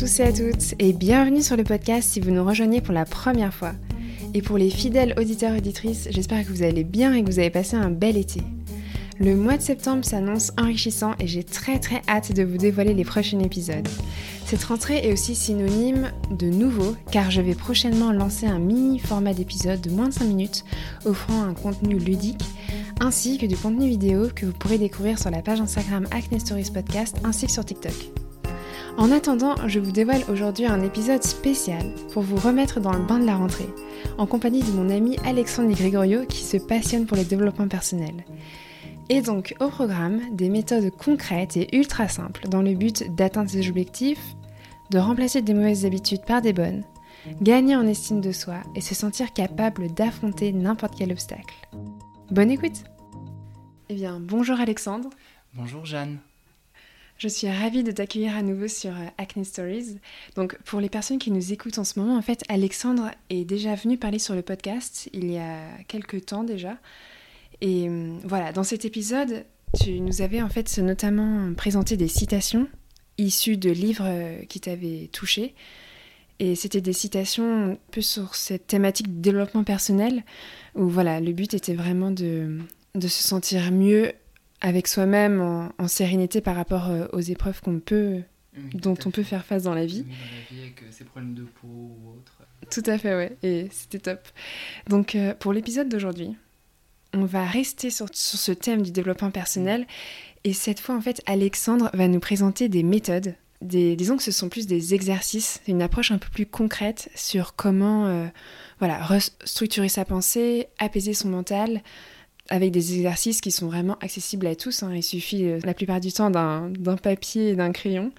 tous et à toutes et bienvenue sur le podcast si vous nous rejoignez pour la première fois. Et pour les fidèles auditeurs et auditrices, j'espère que vous allez bien et que vous avez passé un bel été. Le mois de septembre s'annonce enrichissant et j'ai très très hâte de vous dévoiler les prochains épisodes. Cette rentrée est aussi synonyme de nouveau car je vais prochainement lancer un mini format d'épisode de moins de 5 minutes offrant un contenu ludique ainsi que du contenu vidéo que vous pourrez découvrir sur la page Instagram Acne Stories Podcast ainsi que sur TikTok. En attendant, je vous dévoile aujourd'hui un épisode spécial pour vous remettre dans le bain de la rentrée, en compagnie de mon ami Alexandre Gregorio qui se passionne pour les développements personnels. Et donc au programme, des méthodes concrètes et ultra simples dans le but d'atteindre ses objectifs, de remplacer des mauvaises habitudes par des bonnes, gagner en estime de soi et se sentir capable d'affronter n'importe quel obstacle. Bonne écoute Eh bien, bonjour Alexandre. Bonjour Jeanne. Je suis ravie de t'accueillir à nouveau sur euh, Acne Stories. Donc, pour les personnes qui nous écoutent en ce moment, en fait, Alexandre est déjà venu parler sur le podcast il y a quelques temps déjà. Et euh, voilà, dans cet épisode, tu nous avais en fait notamment présenté des citations issues de livres euh, qui t'avaient touché. Et c'était des citations un peu sur cette thématique de développement personnel, où voilà, le but était vraiment de, de se sentir mieux avec soi-même en, sérénité par rapport euh, aux épreuves qu'on peut, dont on peut faire face dans la vie. Oui, dans la vie avec euh, ses problèmes de peau ou autre. Tout à fait, ouais, et c'était top. Donc euh, pour l'épisode d'aujourd'hui, on va rester sur, sur, ce thème du développement personnel, et cette fois en fait, Alexandre va nous présenter des méthodes. Des, disons que ce sont plus des exercices, une approche un peu plus concrète sur comment voilà, restructurer sa pensée, apaiser son mental, avec des exercices qui sont vraiment accessibles à tous. Hein. Il suffit euh, la plupart du temps d'un papier et d'un crayon.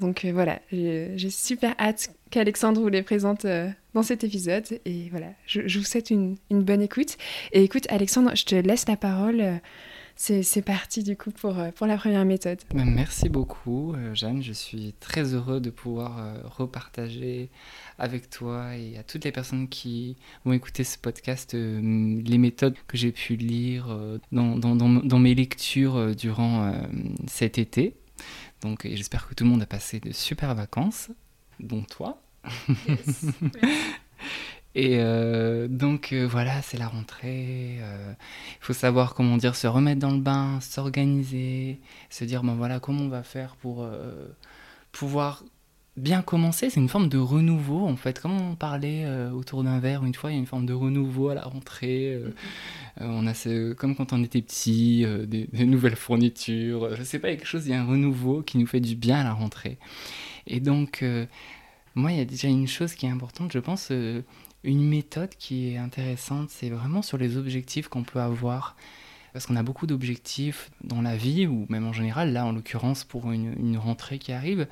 Donc euh, voilà, j'ai super hâte qu'Alexandre vous les présente euh, dans cet épisode. Et voilà, je, vous souhaite une, bonne écoute. Et écoute, Alexandre, je te laisse la parole. C'est parti du coup pour, pour la première méthode. Ben, merci beaucoup, Jeanne. Je suis très heureux de pouvoir repartager avec toi et à toutes les personnes qui vont écouter ce podcast euh, les méthodes que j'ai pu lire euh, dans, dans, dans, mes lectures euh, durant cet été. Donc j'espère que tout le monde a passé de super vacances, dont toi. Et donc voilà, c'est la rentrée. Il faut savoir comment dire, se remettre dans le bain, s'organiser, se dire ben voilà comment on va faire pour pouvoir bien commencer, c'est une forme de renouveau en fait. Comme on parlait euh, autour d'un verre une fois, il y a une forme de renouveau à la rentrée. Euh, euh, on a ce, comme quand on était petit, des, nouvelles fournitures. Je sais pas, quelque chose, il y a un renouveau qui nous fait du bien à la rentrée. Et donc, moi, il y a déjà une chose qui est importante, je pense, une méthode qui est intéressante, c'est vraiment sur les objectifs qu'on peut avoir parce qu'on a beaucoup d'objectifs dans la vie, ou même en général, là en l'occurrence pour une, une rentrée qui arrive,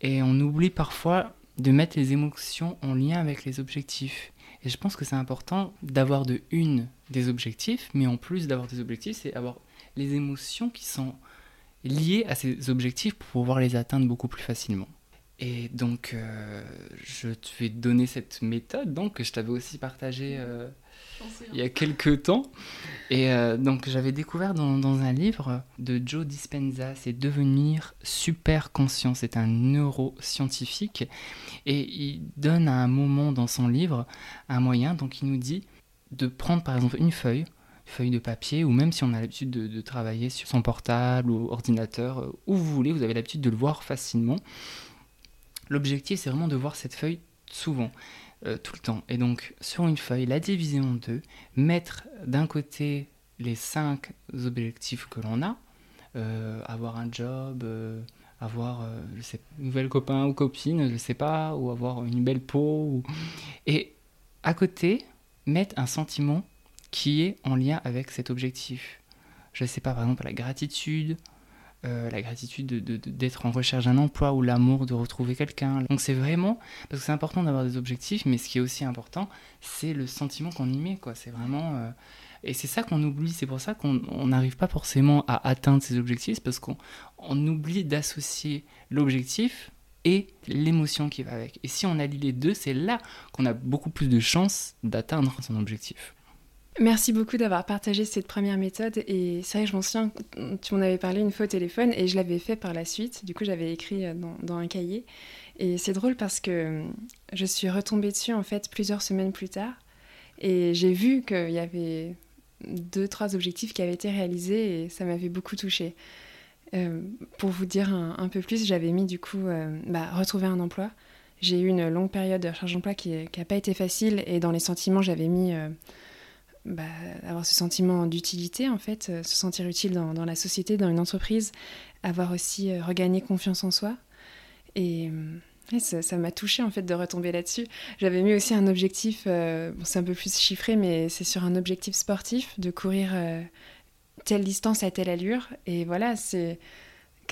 et on oublie parfois de mettre les émotions en lien avec les objectifs. Et je pense que c'est important d'avoir de une des objectifs, mais en plus d'avoir des objectifs, c'est avoir les émotions qui sont liées à ces objectifs pour pouvoir les atteindre beaucoup plus facilement. Et donc, euh, je te vais donner cette méthode donc, que je t'avais aussi partagée euh, il y a quelques temps. Et euh, donc j'avais découvert dans, dans, un livre de Joe Dispenza, c'est Devenir super conscient. C'est un neuroscientifique. Et il donne à un moment dans son livre un moyen, donc il nous dit de prendre par exemple une feuille, feuille de papier, ou même si on a l'habitude de, de, travailler sur son portable ou ordinateur, euh, où vous voulez, vous avez l'habitude de le voir facilement. L'objectif, c'est vraiment de voir cette feuille souvent. Euh, tout le temps. Et donc, sur une feuille, la diviser en deux, mettre d'un côté les cinq objectifs que l'on a, euh, avoir un job, euh, avoir un nouvel copain ou copine, je sais pas, ou avoir une belle peau. Et à côté, mettre un sentiment qui est en lien avec cet objectif. Je sais pas, par exemple, la gratitude, euh, la gratitude d'être en recherche d'un emploi ou l'amour de retrouver quelqu'un. Donc c'est vraiment, parce que c'est important d'avoir des objectifs, mais ce qui est aussi important, c'est le sentiment qu'on y met. C'est vraiment... Euh, et c'est ça qu'on oublie, c'est pour ça qu'on n'arrive pas forcément à atteindre ces objectifs, parce qu'on oublie d'associer l'objectif et l'émotion qui va avec. Et si on allie les deux, c'est là qu'on a beaucoup plus de chances d'atteindre son objectif. Merci beaucoup d'avoir partagé cette première méthode. Et c'est vrai que je m'en souviens, tu m'en avais parlé une fois au téléphone et je l'avais fait par la suite. Du coup, j'avais écrit euh, dans, un cahier. Et c'est drôle parce que euh, je suis retombée dessus en fait plusieurs semaines plus tard. Et j'ai vu qu'il y avait deux, trois objectifs qui avaient été réalisés et ça m'avait beaucoup touchée. Euh, pour vous dire un, peu plus, j'avais mis du coup bah, retrouver un emploi. J'ai eu une longue période de recherche d'emploi qui n'a pas été facile et dans les sentiments, j'avais mis bah, avoir ce sentiment d'utilité, en fait, euh, se sentir utile dans, la société, dans une entreprise, avoir aussi euh, regagné confiance en soi. Et, euh, ça m'a touché en fait de retomber là-dessus. J'avais mis aussi un objectif, c'est un peu plus chiffré, mais c'est sur un objectif sportif, de courir telle distance à telle allure. Et voilà, c'est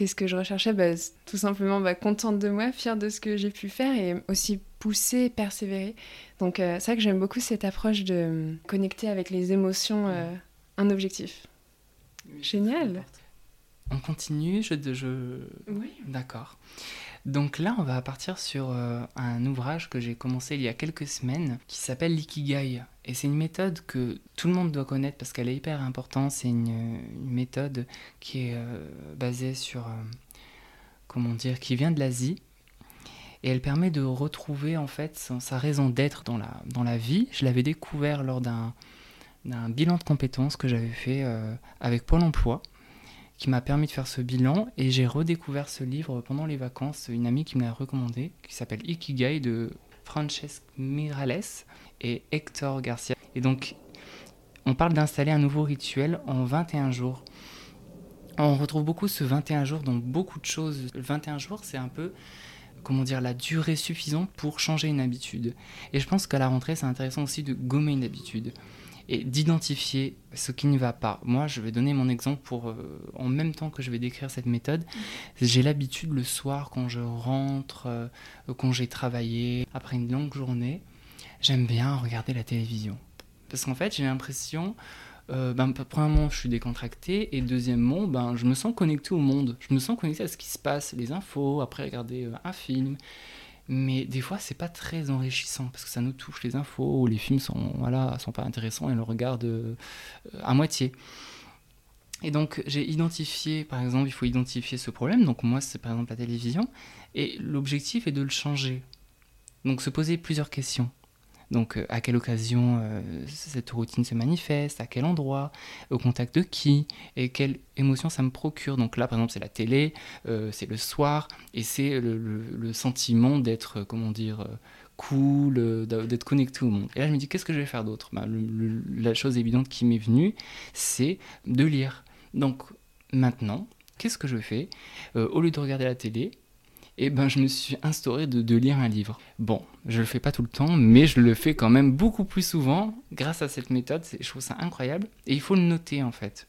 Qu'est-ce que je recherchais bah, Tout simplement bah, contente de moi, fière de ce que j'ai pu faire et aussi pousser, persévérer. Donc euh, c'est vrai que j'aime beaucoup cette approche de euh, connecter avec les émotions euh, un objectif. Génial. On continue, je... je... Oui. D'accord. Donc là, on va partir sur euh, un ouvrage que j'ai commencé il y a quelques semaines qui s'appelle l'ikigai. Et c'est une méthode que tout le monde doit connaître parce qu'elle est hyper importante. C'est une, méthode qui est euh, basée sur, euh, comment dire, qui vient de l'Asie. Et elle permet de retrouver en fait sa raison d'être dans la, dans la vie. Je l'avais découvert lors d'un bilan de compétences que j'avais fait avec Pôle Emploi qui m'a permis de faire ce bilan et j'ai redécouvert ce livre pendant les vacances, une amie qui me l'a recommandé, qui s'appelle Ikigai de Francesc Mirales et Hector Garcia. Et donc, on parle d'installer un nouveau rituel en 21 jours. On retrouve beaucoup ce 21 jours dans beaucoup de choses. Le 21 jours, c'est un peu comment dire, la durée suffisante pour changer une habitude. Et je pense qu'à la rentrée, c'est intéressant aussi de gommer une habitude et d'identifier ce qui ne va pas. Moi, je vais donner mon exemple pour, euh, en même temps que je vais décrire cette méthode. J'ai l'habitude le soir, quand je rentre, euh, quand j'ai travaillé, après une longue journée, j'aime bien regarder la télévision. Parce qu'en fait, j'ai l'impression, euh, ben, premièrement, je suis décontracté, et deuxièmement, ben, je me sens connecté au monde. Je me sens connecté à ce qui se passe, les infos, après regarder un film. Mais des fois c'est pas très enrichissant parce que ça nous touche les infos ou les films sont voilà sont pas intéressants et on le regarde euh, à moitié. Et donc j'ai identifié par exemple il faut identifier ce problème. Donc moi c'est par exemple la télévision. Et l'objectif est de le changer. Donc se poser plusieurs questions donc, euh, à quelle occasion euh, cette routine se manifeste, à quel endroit, au contact de qui, et quelle émotion ça me procure. Donc là, par exemple, c'est la télé, euh, c'est le soir, et c'est le, sentiment d'être, comment dire, cool, d'être connecté au monde. Et là, je me dis, qu'est-ce que je vais faire d'autre? Bah, La chose évidente qui m'est venue, c'est de lire. Donc, maintenant, qu'est-ce que je fais? Au lieu de regarder la télé, et eh ben, je me suis instauré de, lire un livre. Bon, je le fais pas tout le temps, mais je le fais quand même beaucoup plus souvent grâce à cette méthode. Je trouve ça incroyable. Et il faut le noter en fait.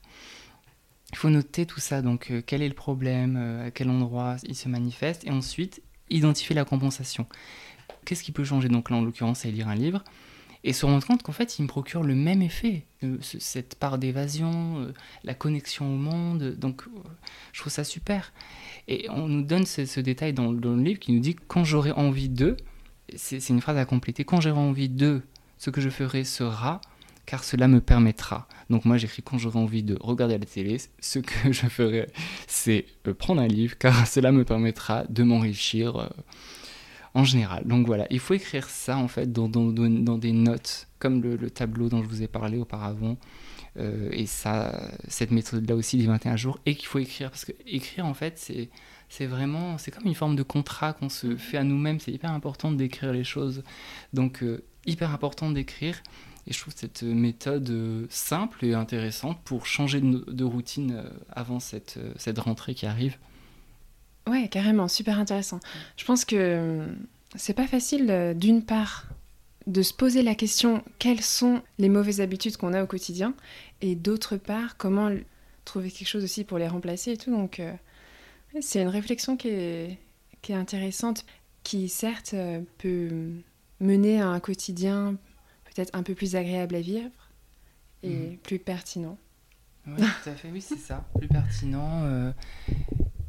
Il faut noter tout ça. Donc, euh, quel est le problème, euh, à quel endroit il se manifeste, et ensuite identifier la compensation. Qu'est-ce qui peut changer? Donc là, en l'occurrence, c'est lire un livre et se rendre compte qu'en fait, il me procure le même effet, euh, cette part d'évasion, la connexion au monde. Donc, je trouve ça super. Et on nous donne ce, détail dans, le livre qui nous dit quand j'aurai envie de, c'est une phrase à compléter, quand j'aurai envie de, ce que je ferai sera, car cela me permettra. Donc moi j'écris quand j'aurai envie de regarder la télé, ce que je ferai, c'est euh, prendre un livre, car cela me permettra de m'enrichir euh, en général. Donc voilà, il faut écrire ça en fait dans, des notes, comme le, tableau dont je vous ai parlé auparavant. Euh, et ça, cette méthode-là aussi, les 21 jours, et qu'il faut écrire. Parce que écrire, en fait, c'est, c'est vraiment, c'est comme une forme de contrat qu'on se fait à nous-mêmes. C'est hyper important d'écrire les choses. Donc, euh, hyper important d'écrire. Et je trouve cette méthode euh, simple et intéressante pour changer de, routine avant cette, cette rentrée qui arrive. Ouais, carrément, super intéressant. Je pense que c'est pas facile, d'une part, de se poser la question quelles sont les mauvaises habitudes qu'on a au quotidien et d'autre part comment trouver quelque chose aussi pour les remplacer et tout donc euh, c'est une réflexion qui est, qui est intéressante qui certes euh, peut mener à un quotidien peut-être un peu plus agréable à vivre et mhm. plus pertinent. Oui, tout à fait, oui, c'est ça, plus pertinent. Euh,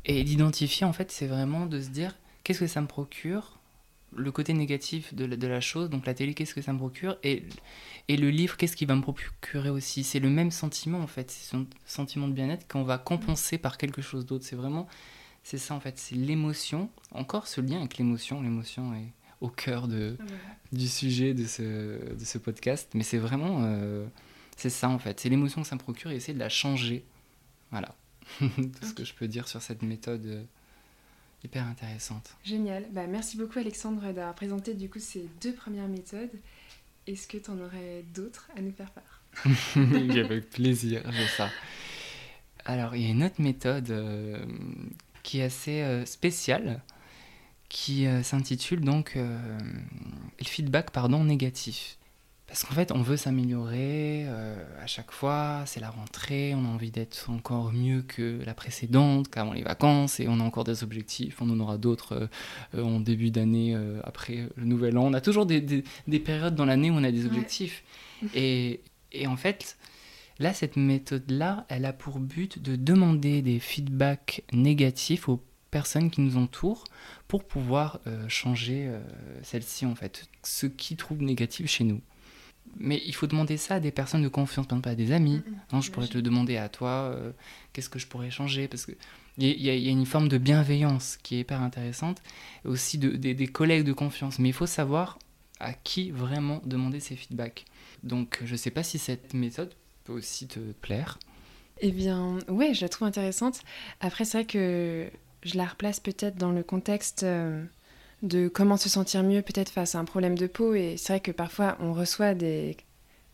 et d'identifier, en fait, c'est vraiment de se dire qu'est-ce que ça me procure le côté négatif de la, de la chose, donc la télé, qu'est-ce que ça me procure, et, et le livre, qu'est-ce qui va me procurer aussi. C'est le même sentiment en fait, c'est un sentiment de bien-être qu'on va compenser par quelque chose d'autre. C'est vraiment, c'est ça en fait, c'est l'émotion, encore ce lien avec l'émotion, l'émotion est au cœur de, ah du sujet de ce, de ce podcast, mais c'est vraiment, euh, c'est ça en fait, c'est l'émotion que ça me procure et essayer de la changer. Voilà, tout ce que je peux dire sur cette méthode euh, hyper intéressante. Génial. Bah, merci beaucoup Alexandre d'avoir présenté du coup ces deux premières méthodes. Est-ce que tu en aurais d'autres à nous faire part? Avec plaisir, j'ai ça. Alors, il y a une autre méthode euh, qui est assez euh, spéciale, qui euh, s'intitule donc le feedback pardon, négatif. Parce qu'en fait, on veut s'améliorer euh, à chaque fois, c'est la rentrée, on a envie d'être encore mieux que la précédente, qu'avant les vacances, et on a encore des objectifs, on en aura d'autres euh, en début d'année, euh, après le nouvel an. On a toujours des, des, périodes dans l'année où on a des objectifs. Et, et, en fait, là, cette méthode-là, elle a pour but de demander des feedbacks négatifs aux personnes qui nous entourent pour pouvoir changer celle-ci, en fait, ce qui trouve négatif chez nous. Mais il faut demander ça à des personnes de confiance, pas à des amis. non, je pourrais te demander à toi, euh, qu'est-ce que je pourrais changer? Parce qu'il y, y, a une forme de bienveillance qui est hyper intéressante, aussi de, des collègues de confiance. Mais il faut savoir à qui vraiment demander ces feedbacks. Donc je ne sais pas si cette méthode peut aussi te plaire. Eh bien, ouais, je la trouve intéressante. Après, c'est vrai que je la replace peut-être dans le contexte... Euh, de comment se sentir mieux peut-être face à un problème de peau. Et c'est vrai que parfois on reçoit des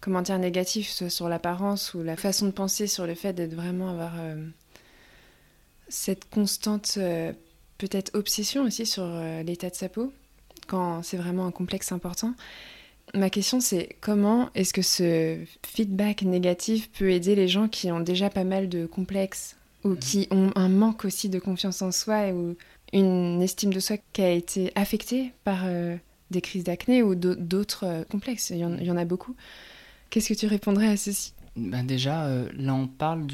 commentaires négatifs soit sur l'apparence ou la façon de penser sur le fait d'être vraiment avoir euh, cette constante euh, peut-être obsession aussi sur euh, l'état de sa peau quand c'est vraiment un complexe important. Ma question c'est comment est-ce que ce feedback négatif peut aider les gens qui ont déjà pas mal de complexes ou mmh. qui ont un manque aussi de confiance en soi ou une estime de soi qui a été affectée par euh, des crises d'acné ou d'autres euh, complexes. Il y, en, a beaucoup. Qu'est-ce que tu répondrais à ceci? Ben Déjà, euh, là, on parle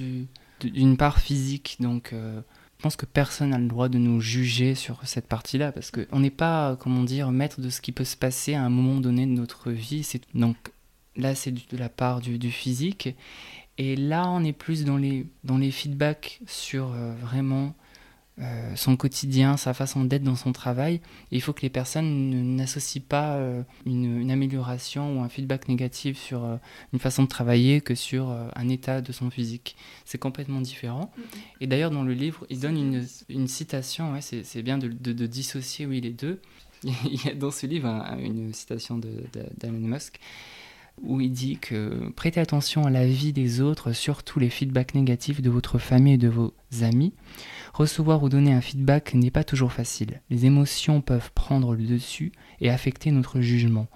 d'une part physique. Donc, je pense que personne n'a le droit de nous juger sur cette partie-là parce qu'on n'est pas, comment dire, maître de ce qui peut se passer à un moment donné de notre vie. Donc, là, c'est de la part du, du, physique. Et là, on est plus dans les, dans les feedbacks sur vraiment euh, son quotidien, sa façon d'être dans son travail. il faut que les personnes n'associent pas euh, une, amélioration ou un feedback négatif sur euh, une façon de travailler que sur un état de son physique. C'est complètement différent. Et d'ailleurs, dans le livre, il donne une, citation, ouais, c'est bien de, dissocier oui, les deux. il y a dans ce livre une citation d'Alan Musk où il dit que prêtez attention à la vie des autres, surtout les feedbacks négatifs de votre famille et de vos amis. Recevoir ou donner un feedback n'est pas toujours facile. Les émotions peuvent prendre le dessus et affecter notre jugement.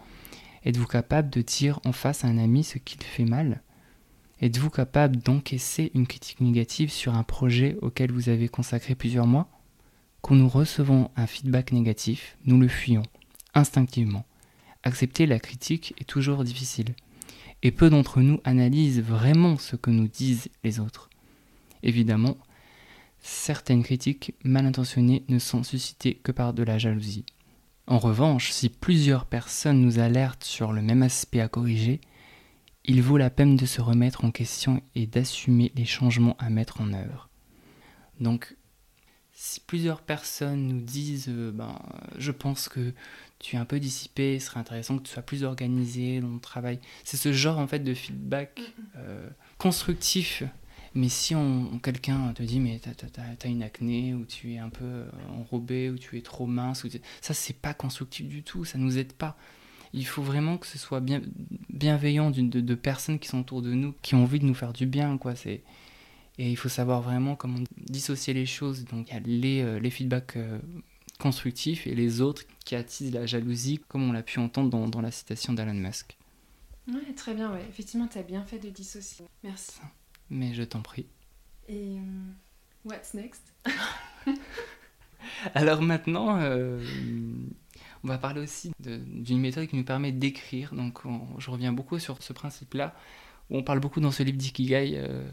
Êtes-vous capable de dire en face à un ami ce qu'il fait mal? Êtes-vous capable d'encaisser une critique négative sur un projet auquel vous avez consacré plusieurs mois? Quand nous recevons un feedback négatif, nous le fuyons, instinctivement. Accepter la critique est toujours difficile. Et peu d'entre nous analysent vraiment ce que nous disent les autres. Évidemment, certaines critiques mal intentionnées ne sont suscitées que par de la jalousie. En revanche, si plusieurs personnes nous alertent sur le même aspect à corriger, il vaut la peine de se remettre en question et d'assumer les changements à mettre en œuvre. Donc, si plusieurs personnes nous disent euh, ben, je pense que tu es un peu dissipé, ce serait intéressant que tu sois plus organisé dans ton travail. C'est ce genre en fait de feedback euh, constructif mais si on, quelqu'un te dit, mais t'as as, une acné, ou tu es un peu euh, enrobé, ou tu es trop mince, ou ça, c'est pas constructif du tout, ça nous aide pas. Il faut vraiment que ce soit bien, bienveillant de, de, personnes qui sont autour de nous, qui ont envie de nous faire du bien, quoi. C'est et il faut savoir vraiment comment dissocier les choses. Donc il y a les, euh, les feedbacks euh, constructifs et les autres qui attisent la jalousie, comme on l'a pu entendre dans, dans la citation d'Alan Musk. Ouais, très bien, ouais. effectivement, tu as bien fait de dissocier. Merci mais je t'en prie. Et euh, what's next? Alors maintenant, euh, on va parler aussi d'une méthode qui nous permet d'écrire. Donc je reviens beaucoup sur ce principe-là, où on parle beaucoup dans ce livre d'Ikigai euh,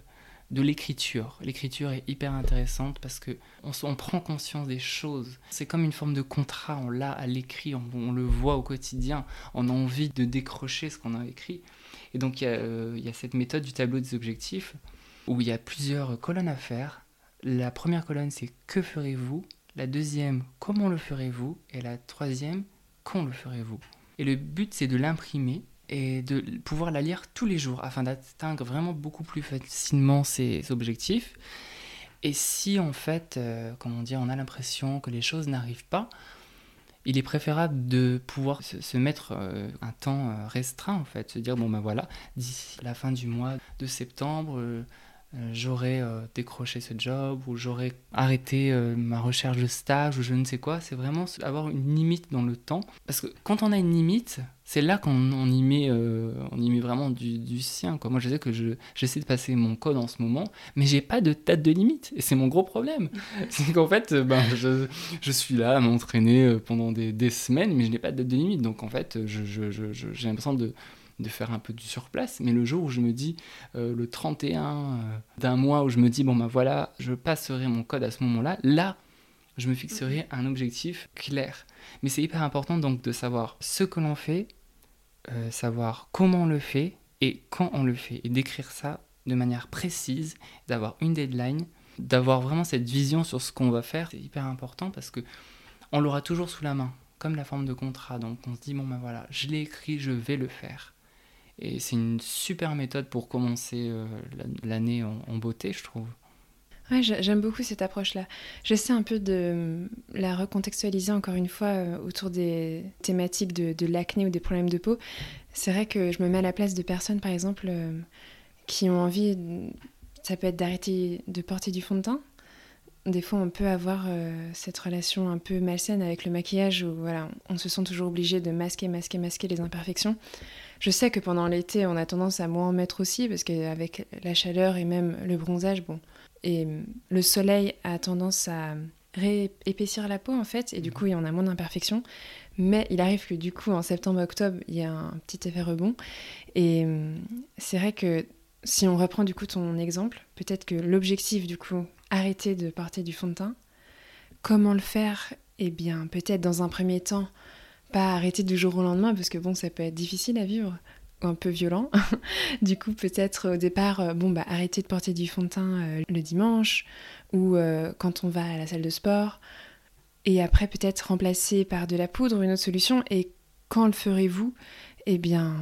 de l'écriture. L'écriture est hyper intéressante parce que on, prend conscience des choses. C'est comme une forme de contrat, on l'a à l'écrit, on, le voit au quotidien, on a envie de décrocher ce qu'on a écrit. Et donc il y, euh, y, a cette méthode du tableau des objectifs où il y a plusieurs colonnes à faire. La première colonne c'est que ferez-vous? La deuxième comment le ferez-vous? Et la troisième quand le ferez-vous? Et le but c'est de l'imprimer et de pouvoir la lire tous les jours afin d'atteindre vraiment beaucoup plus facilement ses objectifs. Et si en fait, euh, comment dire, on a l'impression que les choses n'arrivent pas, il est préférable de pouvoir se, mettre euh, un temps euh, restreint en fait, se dire bon ben voilà, d'ici la fin du mois de septembre, j'aurais euh, décroché ce job ou j'aurais arrêté euh, ma recherche de stage ou je ne sais quoi. C'est vraiment avoir une limite dans le temps. Parce que quand on a une limite, c'est là qu'on y, met, on y met vraiment du, sien. Quoi. Moi, je sais que j'essaie de passer mon code en ce moment, mais j'ai pas de date de limite. Et c'est mon gros problème. c'est qu'en fait, ben, je, je, suis là à m'entraîner pendant des, des, semaines, mais je n'ai pas de date de limite. Donc en fait, j'ai l'impression de de faire un peu du surplace. Mais le jour où je me dis, euh, le 31 euh, d'un mois, où je me dis, bon ben voilà, je passerai mon code à ce moment-là, là, je me fixerai mhm. un objectif clair. Mais c'est hyper important donc de savoir ce que l'on fait, euh, savoir comment on le fait et quand on le fait. Et d'écrire ça de manière précise, d'avoir une deadline, d'avoir vraiment cette vision sur ce qu'on va faire, c'est hyper important parce que on l'aura toujours sous la main, comme la forme de contrat. Donc on se dit, bon ben voilà, je l'ai écrit, je vais le faire. Et c'est une super méthode pour commencer euh, l'année en, beauté, je trouve. Ouais, j'aime beaucoup cette approche-là. J'essaie un peu de la recontextualiser encore une fois euh, autour des thématiques de, l'acné ou des problèmes de peau. C'est vrai que je me mets à la place de personnes, par exemple, euh, qui ont envie, ça peut être d'arrêter de porter du fond de teint. Des fois, on peut avoir cette relation un peu malsaine avec le maquillage où voilà, on se sent toujours obligé de masquer, masquer, masquer les imperfections. Je sais que pendant l'été, on a tendance à moins en mettre aussi, parce qu'avec la chaleur et même le bronzage, bon, et le soleil a tendance à réépaissir la peau en fait, et du coup, il y en a moins d'imperfections. Mais il arrive que du coup, en septembre-octobre, il y a un petit effet rebond. Et c'est vrai que si on reprend du coup ton exemple, peut-être que l'objectif du coup, arrêter de porter du fond de teint, comment le faire? Eh bien, peut-être dans un premier temps, pas arrêter du jour au lendemain parce que bon, ça peut être difficile à vivre un peu violent. du coup, peut-être au départ, euh, bon, bah, arrêter de porter du fond de teint euh, le dimanche ou euh, quand on va à la salle de sport. Et après, peut-être remplacer par de la poudre, une autre solution. Et quand le ferez-vous? Eh bien,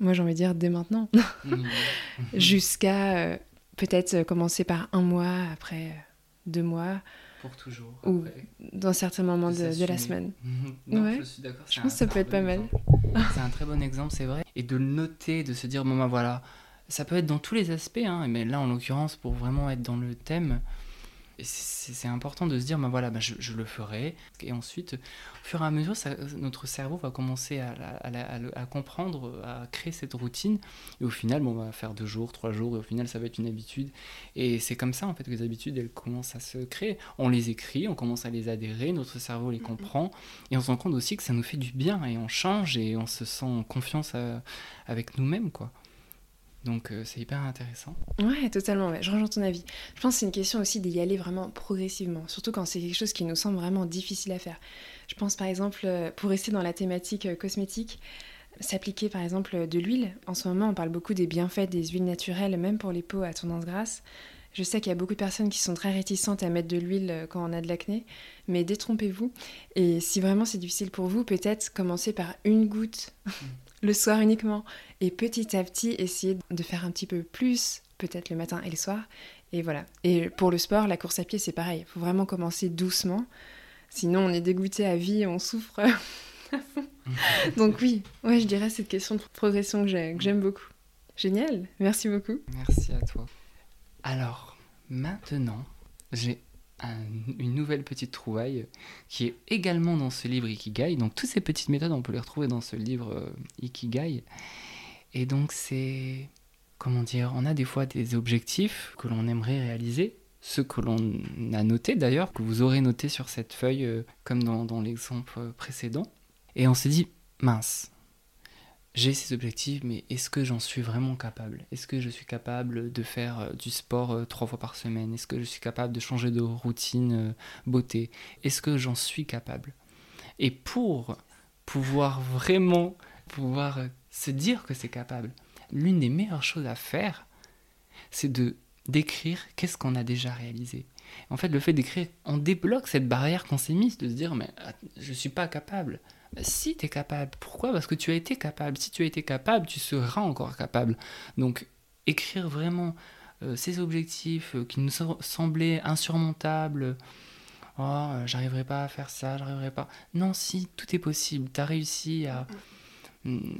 moi j'ai envie de dire dès maintenant. Jusqu'à peut-être commencer par un mois, après deux mois pour toujours. Ou dans certains moments de, la semaine. je suis d'accord. Je pense que ça peut être pas mal. c'est un très bon exemple, c'est vrai. Et de le noter, de se dire, bon ben voilà, ça peut être dans tous les aspects, hein, mais là en l'occurrence, pour vraiment être dans le thème, c'est important de se dire, ben voilà, ben je, le ferai. Et ensuite, au fur et à mesure, notre cerveau va commencer à, à, comprendre, à créer cette routine. Et au final, bon, on va faire deux jours, trois jours, et au final, ça va être une habitude. Et c'est comme ça, en fait, que les habitudes, elles commencent à se créer. On les écrit, on commence à les adhérer, notre cerveau les comprend. Et on se rend compte aussi que ça nous fait du bien, et on change, et on se sent en confiance euh, avec nous-mêmes, quoi. Donc euh, c'est hyper intéressant. Ouais, totalement, je rejoins ton avis. Je pense que c'est une question aussi d'y aller vraiment progressivement, surtout quand c'est quelque chose qui nous semble vraiment difficile à faire. Je pense par exemple, euh, pour rester dans la thématique euh, cosmétique, s'appliquer par exemple de l'huile. En ce moment, on parle beaucoup des bienfaits des huiles naturelles, même pour les peaux à tendance grasse. Je sais qu'il y a beaucoup de personnes qui sont très réticentes à mettre de l'huile quand on a de l'acné, mais détrompez-vous. Et si vraiment c'est difficile pour vous, peut-être commencer par une goutte mm le soir uniquement. Et petit à petit, essayer de faire un petit peu plus, peut-être le matin et le soir. Et voilà. Et pour le sport, la course à pied, c'est pareil. Il faut vraiment commencer doucement. Sinon, on est dégoûté à vie, on souffre. Donc oui, ouais, je dirais cette question de progression que j'aime beaucoup. Génial, merci beaucoup. Merci à toi. Alors, maintenant, j'ai une nouvelle petite trouvaille qui est également dans ce livre Ikigai. Donc toutes ces petites méthodes, on peut les retrouver dans ce livre euh, Ikigai. Et donc c'est, comment dire, on a des fois des objectifs que l'on aimerait réaliser, ceux que l'on a notés d'ailleurs, que vous aurez noté sur cette feuille, euh, comme dans, l'exemple précédent. Et on s'est dit, mince, j'ai ces objectifs, mais est-ce que j'en suis vraiment capable? Est-ce que je suis capable de faire euh, du sport euh, trois fois par semaine? Est-ce que je suis capable de changer de routine euh, beauté? Est-ce que j'en suis capable? Et pour pouvoir vraiment pouvoir se dire que c'est capable, l'une des meilleures choses à faire, c'est de d'écrire qu'est-ce qu'on a déjà réalisé. En fait, le fait d'écrire, on débloque cette barrière qu'on s'est mise de se dire mais je suis pas capable. Si tu es capable. Pourquoi? Parce que tu as été capable. Si tu as été capable, tu seras encore capable. Donc, écrire vraiment euh, ces objectifs euh, qui nous semblaient insurmontables. Oh, j'arriverai pas à faire ça, j'arriverai pas. Non, si, tout est possible. Tu as réussi à.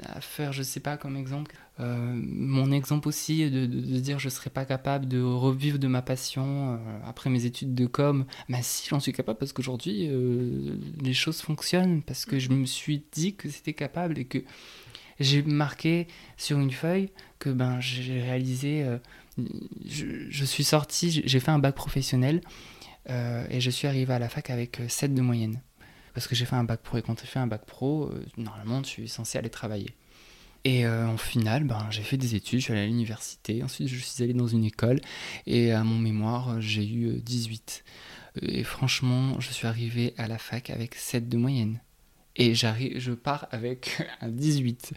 À faire, je sais pas, comme exemple, euh, mon exemple aussi de, de, dire je serais pas capable de revivre de ma passion euh, après mes études de com. Mais si, j'en suis capable parce qu'aujourd'hui, euh, les choses fonctionnent, parce que je me suis dit que c'était capable et que j'ai marqué sur une feuille que ben, j'ai réalisé, je, je, suis sorti, j'ai fait un bac professionnel et je suis arrivé à la fac avec 7 de moyenne parce que j'ai fait un bac pro et quand tu fais un bac pro, euh, normalement tu es censé aller travailler. Et euh, en finale, ben, j'ai fait des études, je suis allé à l'université, ensuite je suis allé dans une école et à mon mémoire j'ai eu 18. Euh, et franchement, je suis arrivé à la fac avec 7 de moyenne. Et je pars avec un 18.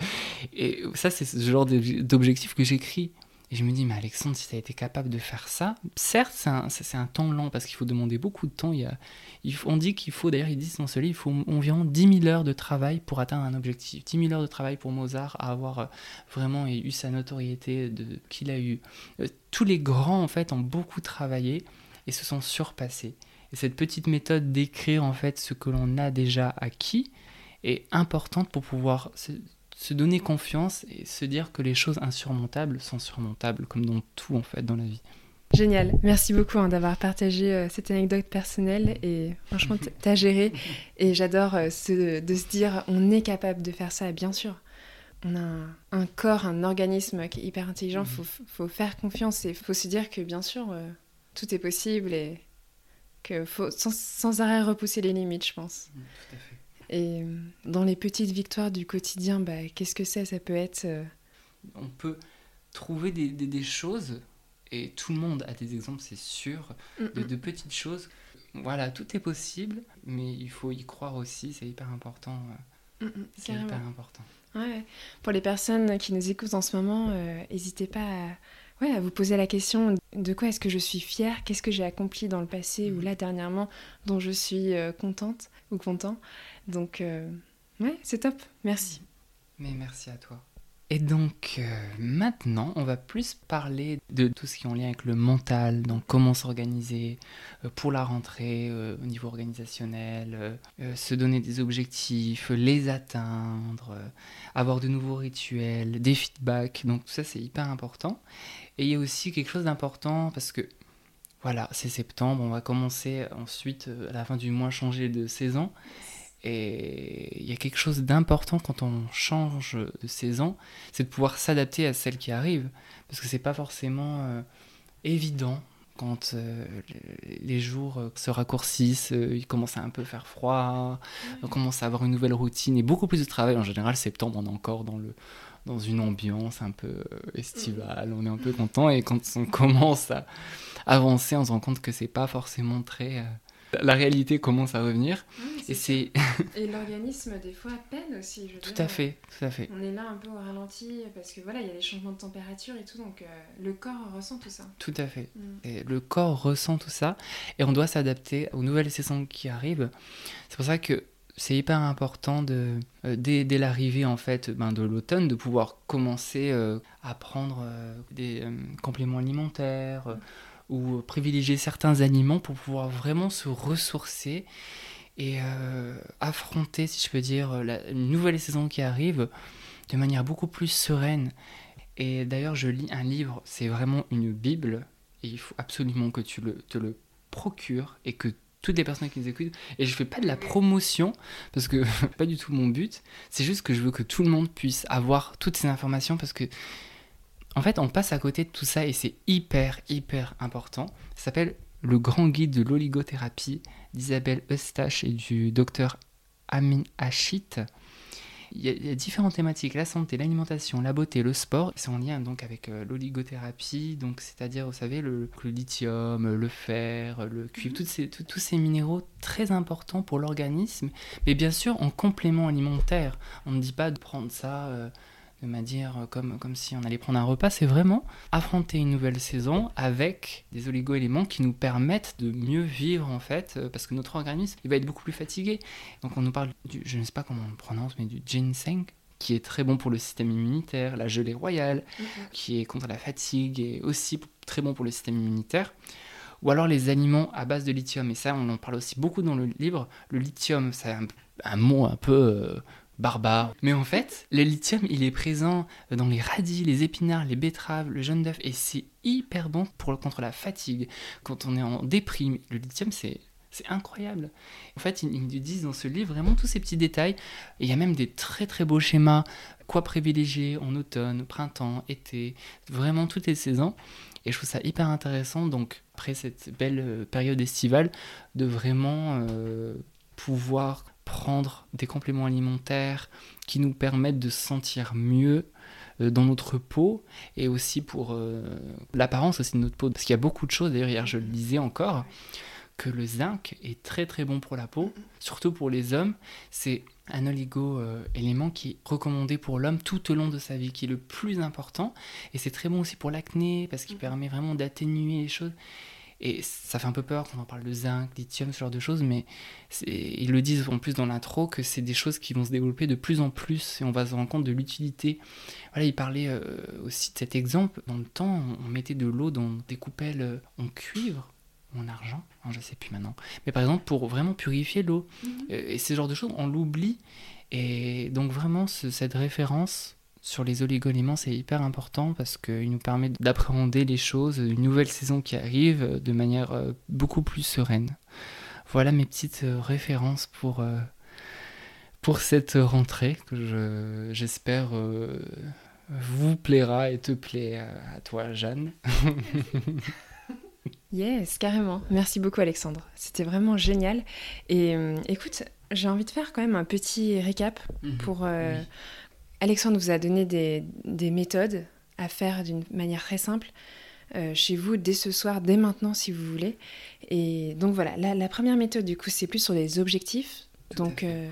Et ça, c'est ce genre d'objectif que j'écris. Et je me dis, mais Alexandre, si tu as été capable de faire ça, certes, c'est un, temps lent parce qu'il faut demander beaucoup de temps. Il y a, on dit qu'il faut, d'ailleurs, ils disent dans ce livre, il faut environ 10 000 heures de travail pour atteindre un objectif. 10 000 heures de travail pour Mozart à avoir euh, vraiment eu sa notoriété qu'il a eu. Euh, tous les grands, en fait, ont beaucoup travaillé et se sont surpassés. Et cette petite méthode d'écrire, en fait, ce que l'on a déjà acquis est importante pour pouvoir se donner confiance et se dire que les choses insurmontables sont surmontables, comme dans tout en fait dans la vie. Génial, merci beaucoup hein, d'avoir partagé euh, cette anecdote personnelle et franchement t'as géré et j'adore euh, de se dire on est capable de faire ça, bien sûr. On a un, corps, un organisme qui est hyper intelligent, il mm-hmm. faut, faire confiance et il faut se dire que bien sûr euh, tout est possible et qu'il faut sans, arrêt repousser les limites, je pense. Mm, tout à fait. Et euh, dans les petites victoires du quotidien, bah, qu'est-ce que c'est? Ça peut être... Euh, On peut trouver des, des, choses, et tout le monde a des exemples, c'est sûr, mm, de, mm. de, petites choses. Voilà, tout est possible, mais il faut y croire aussi, c'est hyper important. Euh, mm, c'est hyper important. Ouais. Pour les personnes qui nous écoutent en ce moment, n'hésitez pas à, ouais, à vous poser la question de quoi est-ce que je suis fière, qu'est-ce que j'ai accompli dans le passé ou là dernièrement dont je suis contente ou content. Donc, euh, ouais, c'est top. Merci. Mais merci à toi. Et donc euh, maintenant, on va plus parler de tout ce qui est en lien avec le mental, donc comment s'organiser euh, pour la rentrée au niveau organisationnel, se donner des objectifs, les atteindre, avoir de nouveaux rituels, des feedbacks. Donc tout ça, c'est hyper important. Et il y a aussi quelque chose d'important parce que voilà, c'est septembre, on va commencer ensuite à la fin du mois changer de saison. Et il y a quelque chose d'important quand on change de saison, c'est de pouvoir s'adapter à celle qui arrive. Parce que c'est pas forcément euh, évident quand euh, les jours euh, se raccourcissent, il commence à un peu faire froid, on commence à avoir une nouvelle routine et beaucoup plus de travail. En général, septembre, on est encore dans, le, dans une ambiance un peu estivale, on est un peu content. Et quand on commence à avancer, on se rend compte que c'est pas forcément très la réalité commence à revenir. et c'est et l'organisme des fois peine aussi. Je tout à fait, tout à fait. On est là un peu au ralenti parce que voilà, il y a les changements de température et tout, donc euh, le corps ressent tout ça. Tout à fait. Mm. Et le corps ressent tout ça et on doit s'adapter aux nouvelles saisons qui arrivent. C'est pour ça que c'est hyper important de, euh, dès, l'arrivée en fait ben, de l'automne de pouvoir commencer euh, à prendre des compléments alimentaires. Mm ou privilégier certains aliments pour pouvoir vraiment se ressourcer et euh, affronter, si je peux dire, la, nouvelle saison qui arrive de manière beaucoup plus sereine. Et d'ailleurs, je lis un livre, c'est vraiment une Bible, et il faut absolument que tu le, te le procures et que toutes les personnes qui nous écoutent, et je fais pas de la promotion, parce que pas du tout mon but, c'est juste que je veux que tout le monde puisse avoir toutes ces informations, parce que en fait, on passe à côté de tout ça et c'est hyper, hyper important. Ça s'appelle Le grand guide de l'oligothérapie d'Isabelle Eustache et du docteur Amin Hachit. Il y, a, différentes thématiques la santé, l'alimentation, la beauté, le sport. C'est en lien donc avec euh, l'oligothérapie, donc c'est-à-dire, vous savez, le, lithium, le fer, le cuivre, mhm. ces, tous ces minéraux très importants pour l'organisme, mais bien sûr en complément alimentaire. On ne dit pas de prendre ça. Euh, de manière euh, comme, comme si on allait prendre un repas, c'est vraiment affronter une nouvelle saison avec des oligo-éléments qui nous permettent de mieux vivre en fait, euh, parce que notre organisme il va être beaucoup plus fatigué. Donc on nous parle du, je ne sais pas comment on le prononce, mais du ginseng qui est très bon pour le système immunitaire, la gelée royale, mhm. qui est contre la fatigue et aussi très bon pour le système immunitaire. Ou alors les aliments à base de lithium, et ça on en parle aussi beaucoup dans le livre. Le lithium, c'est un, mot un peu euh, barbare. Mais en fait, le lithium, il est présent dans les radis, les épinards, les betteraves, le jaune d'œuf, et c'est hyper bon pour contre la fatigue. Quand on est en déprime, le lithium, c'est c'est incroyable. En fait, ils, nous disent dans ce livre vraiment tous ces petits détails. il y a même des très très beaux schémas. Quoi privilégier en automne, printemps, été, vraiment toutes les saisons. Et je trouve ça hyper intéressant. Donc, après cette belle euh, période estivale, de vraiment euh, pouvoir prendre des compléments alimentaires qui nous permettent de se sentir mieux euh, dans notre peau et aussi pour euh, l'apparence aussi de notre peau. Parce qu'il y a beaucoup de choses, d'ailleurs hier je le disais encore, que le zinc est très très bon pour la peau, surtout pour les hommes. C'est un oligo-élément qui est recommandé pour l'homme tout au long de sa vie, qui est le plus important. Et c'est très bon aussi pour l'acné, parce qu'il permet vraiment d'atténuer les choses. Et ça fait un peu peur quand on parle de zinc, lithium, ce genre de choses, mais ils le disent en plus dans l'intro que c'est des choses qui vont se développer de plus en plus et on va se rendre compte de l'utilité. Voilà, il parlait euh, aussi de cet exemple. Dans le temps, on mettait de l'eau dans des coupelles euh, en cuivre ou en argent, je hein, je sais plus maintenant. Mais par exemple, pour vraiment purifier l'eau. Mhm. Euh, et ce genre de choses, on l'oublie. Et donc vraiment, cette référence sur les oligoéléments, c'est hyper important parce qu'il nous permet d'appréhender les choses, une nouvelle saison qui arrive euh, de manière euh, beaucoup plus sereine. Voilà mes petites euh, références pour, pour cette rentrée que j'espère vous plaira et te plaît à, toi, Jeanne. yes, carrément. Merci beaucoup, Alexandre. C'était vraiment génial. Et écoute, j'ai envie de faire quand même un petit récap mhm. pour. Alexandre vous a donné des, méthodes à faire d'une manière très simple euh, chez vous dès ce soir, dès maintenant si vous voulez. Et donc voilà, la, première méthode du coup c'est plus sur les objectifs. donc euh,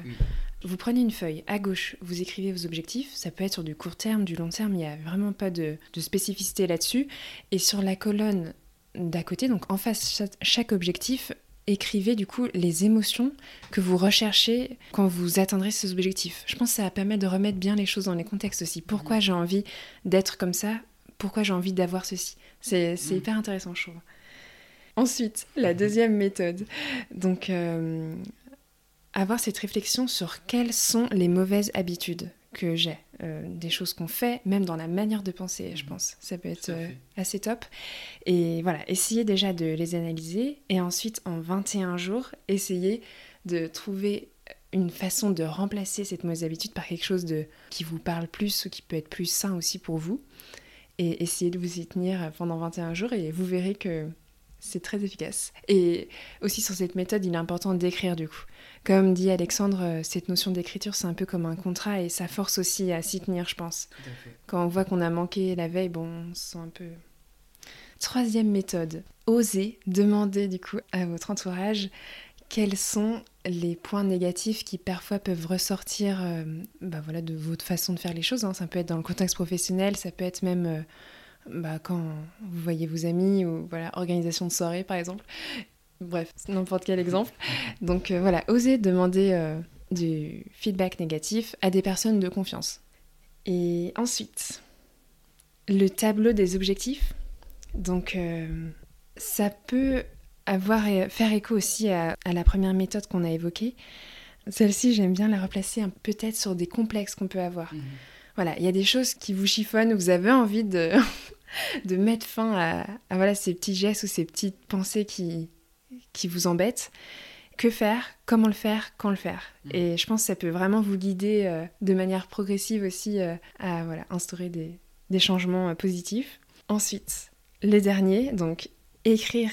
vous prenez une feuille à gauche, vous écrivez vos objectifs. Ça peut être sur du court terme, du long terme, il n'y a vraiment pas de, spécificité là-dessus. Et sur la colonne d'à côté, donc en face chaque objectif, écrivez du coup les émotions que vous recherchez quand vous atteindrez ces objectifs. Je pense que ça permet de remettre bien les choses dans les contextes aussi. Pourquoi j'ai envie d'être comme ça? Pourquoi j'ai envie d'avoir ceci? C'est mhm. hyper intéressant, je trouve. Ensuite, la mhm. deuxième méthode. Donc, euh, avoir cette réflexion sur quelles sont les mauvaises habitudes que j'ai, euh, des choses qu'on fait, même dans la manière de penser, je pense. Ça peut être euh, assez top. Et voilà, essayez déjà de les analyser et ensuite, en 21 jours, essayez de trouver une façon de remplacer cette mauvaise habitude par quelque chose de, qui vous parle plus ou qui peut être plus sain aussi pour vous. Et essayez de vous y tenir pendant 21 jours et vous verrez que c'est très efficace. Et aussi sur cette méthode, il est important d'écrire du coup. Comme dit Alexandre, euh, cette notion d'écriture, c'est un peu comme un contrat et ça force aussi à s'y tenir, je pense. Quand on voit qu'on a manqué la veille, bon, on se sent un peu... Troisième méthode, osez demander du coup à votre entourage quels sont les points négatifs qui parfois peuvent ressortir euh, bah voilà, de votre façon de faire les choses. Hein. Ça peut être dans le contexte professionnel, ça peut être même... Euh, bah, quand vous voyez vos amis ou voilà, organisation de soirée par exemple. Bref, n'importe quel exemple. Donc euh, voilà, osez demander euh, du feedback négatif à des personnes de confiance. Et ensuite, le tableau des objectifs. Donc euh, ça peut avoir faire écho aussi à, la première méthode qu'on a évoquée. Celle-ci, j'aime bien la replacer peut-être sur des complexes qu'on peut avoir. Mhm. Voilà, il y a des choses qui vous chiffonnent, vous avez envie de, de mettre fin à, voilà, ces petits gestes ou ces petites pensées qui, qui vous embêtent. Que faire? Comment le faire? Quand le faire? Mmh. Et je pense que ça peut vraiment vous guider euh, de manière progressive aussi euh, à voilà, instaurer des, des changements euh, positifs. Ensuite, les derniers, donc écrire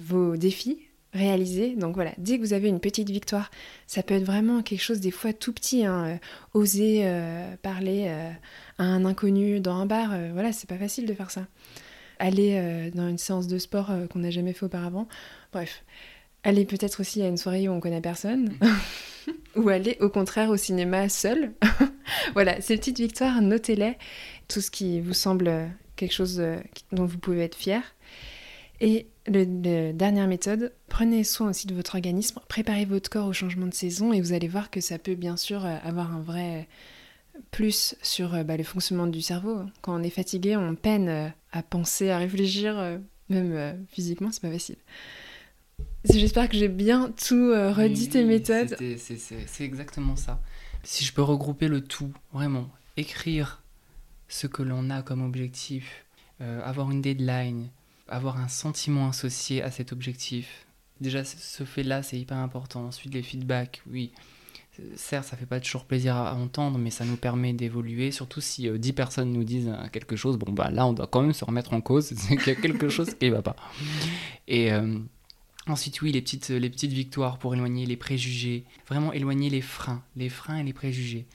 vos défis réaliser. Donc voilà, dès que vous avez une petite victoire, ça peut être vraiment quelque chose des fois tout petit. Hein, euh, oser euh, parler euh, à un inconnu dans un bar, voilà, c'est pas facile de faire ça. Aller dans une séance de sport qu'on n'a jamais fait auparavant. Bref, aller peut-être aussi à une soirée où on connaît personne. ou aller au contraire au cinéma seul. voilà, ces petites victoires, notez-les. Tout ce qui vous semble quelque chose dont vous pouvez être fier. Et le, dernière méthode, prenez soin aussi de votre organisme, préparez votre corps au changement de saison et vous allez voir que ça peut bien sûr euh, avoir un vrai plus sur euh, bah, le fonctionnement du cerveau. Quand on est fatigué, on peine euh, à penser, à réfléchir, même physiquement, c'est pas facile. J'espère que j'ai bien tout redit tes méthodes. C'est exactement ça. Si je peux regrouper le tout, vraiment, écrire ce que l'on a comme objectif, avoir une deadline, avoir un sentiment associé à cet objectif. Déjà, ce fait-là, c'est hyper important. Ensuite, les feedbacks, oui. Certes, ça fait pas toujours plaisir à entendre, mais ça nous permet d'évoluer. Surtout si 10 euh, personnes nous disent euh, quelque chose, bon, bah là, on doit quand même se remettre en cause. C'est qu'il y a quelque chose qui ne va pas. Et. Euh, ensuite, oui, les petites, les petites victoires pour éloigner les préjugés, vraiment éloigner les freins, les freins et les préjugés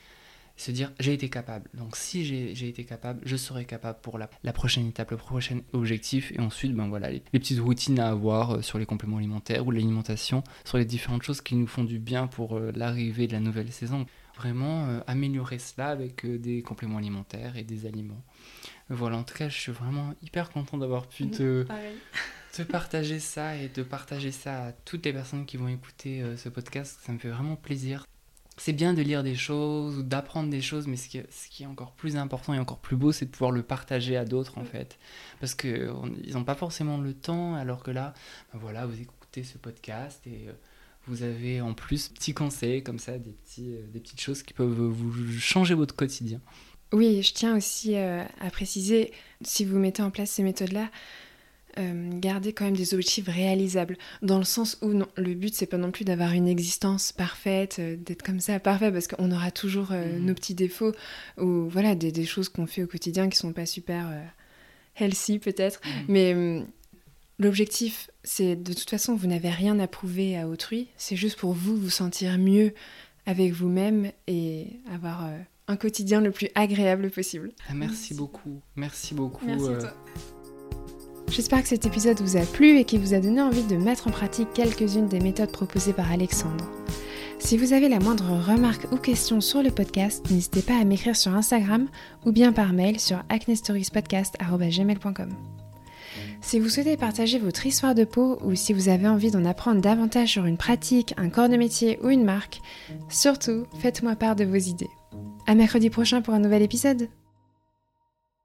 se dire j'ai été capable. Donc si j'ai été capable, je serai capable pour la, prochaine étape, le prochain objectif. Et ensuite, ben voilà, les, petites routines à avoir euh, sur les compléments alimentaires ou l'alimentation, sur les différentes choses qui nous font du bien pour euh, l'arrivée de la nouvelle saison. Vraiment euh, améliorer cela avec des compléments alimentaires et des aliments. Voilà, en tout cas, je suis vraiment hyper content d'avoir pu te, te, partager ça et de partager ça à toutes les personnes qui vont écouter ce podcast. Ça me fait vraiment plaisir c'est bien de lire des choses ou d'apprendre des choses, mais ce qui, est, encore plus important et encore plus beau, c'est de pouvoir le partager à d'autres en fait. Parce qu'ils n'ont pas forcément le temps, alors que là, ben voilà, vous écoutez ce podcast et euh, vous avez en plus petits conseils comme ça, des, petits, euh, des petites choses qui peuvent vous changer votre quotidien. Oui, je tiens aussi euh, à préciser, si vous mettez en place ces méthodes-là, euh, garder quand même des objectifs réalisables, dans le sens où non, le but c'est pas non plus d'avoir une existence parfaite, euh, d'être comme ça parfait, parce qu'on aura toujours euh, mhm. nos petits défauts ou voilà des, choses qu'on fait au quotidien qui sont pas super healthy peut-être, mhm. mais l'objectif c'est de toute façon vous n'avez rien à prouver à autrui, c'est juste pour vous vous sentir mieux avec vous-même et avoir un quotidien le plus agréable possible. Ah, merci, beaucoup, merci beaucoup. Merci toi. J'espère que cet épisode vous a plu et qu'il vous a donné envie de mettre en pratique quelques-unes des méthodes proposées par Alexandre. Si vous avez la moindre remarque ou question sur le podcast, n'hésitez pas à m'écrire sur Instagram ou bien par mail sur acnestoriespodcast.gmail.com. Si vous souhaitez partager votre histoire de peau ou si vous avez envie d'en apprendre davantage sur une pratique, un corps de métier ou une marque, surtout faites-moi part de vos idées. À mercredi prochain pour un nouvel épisode!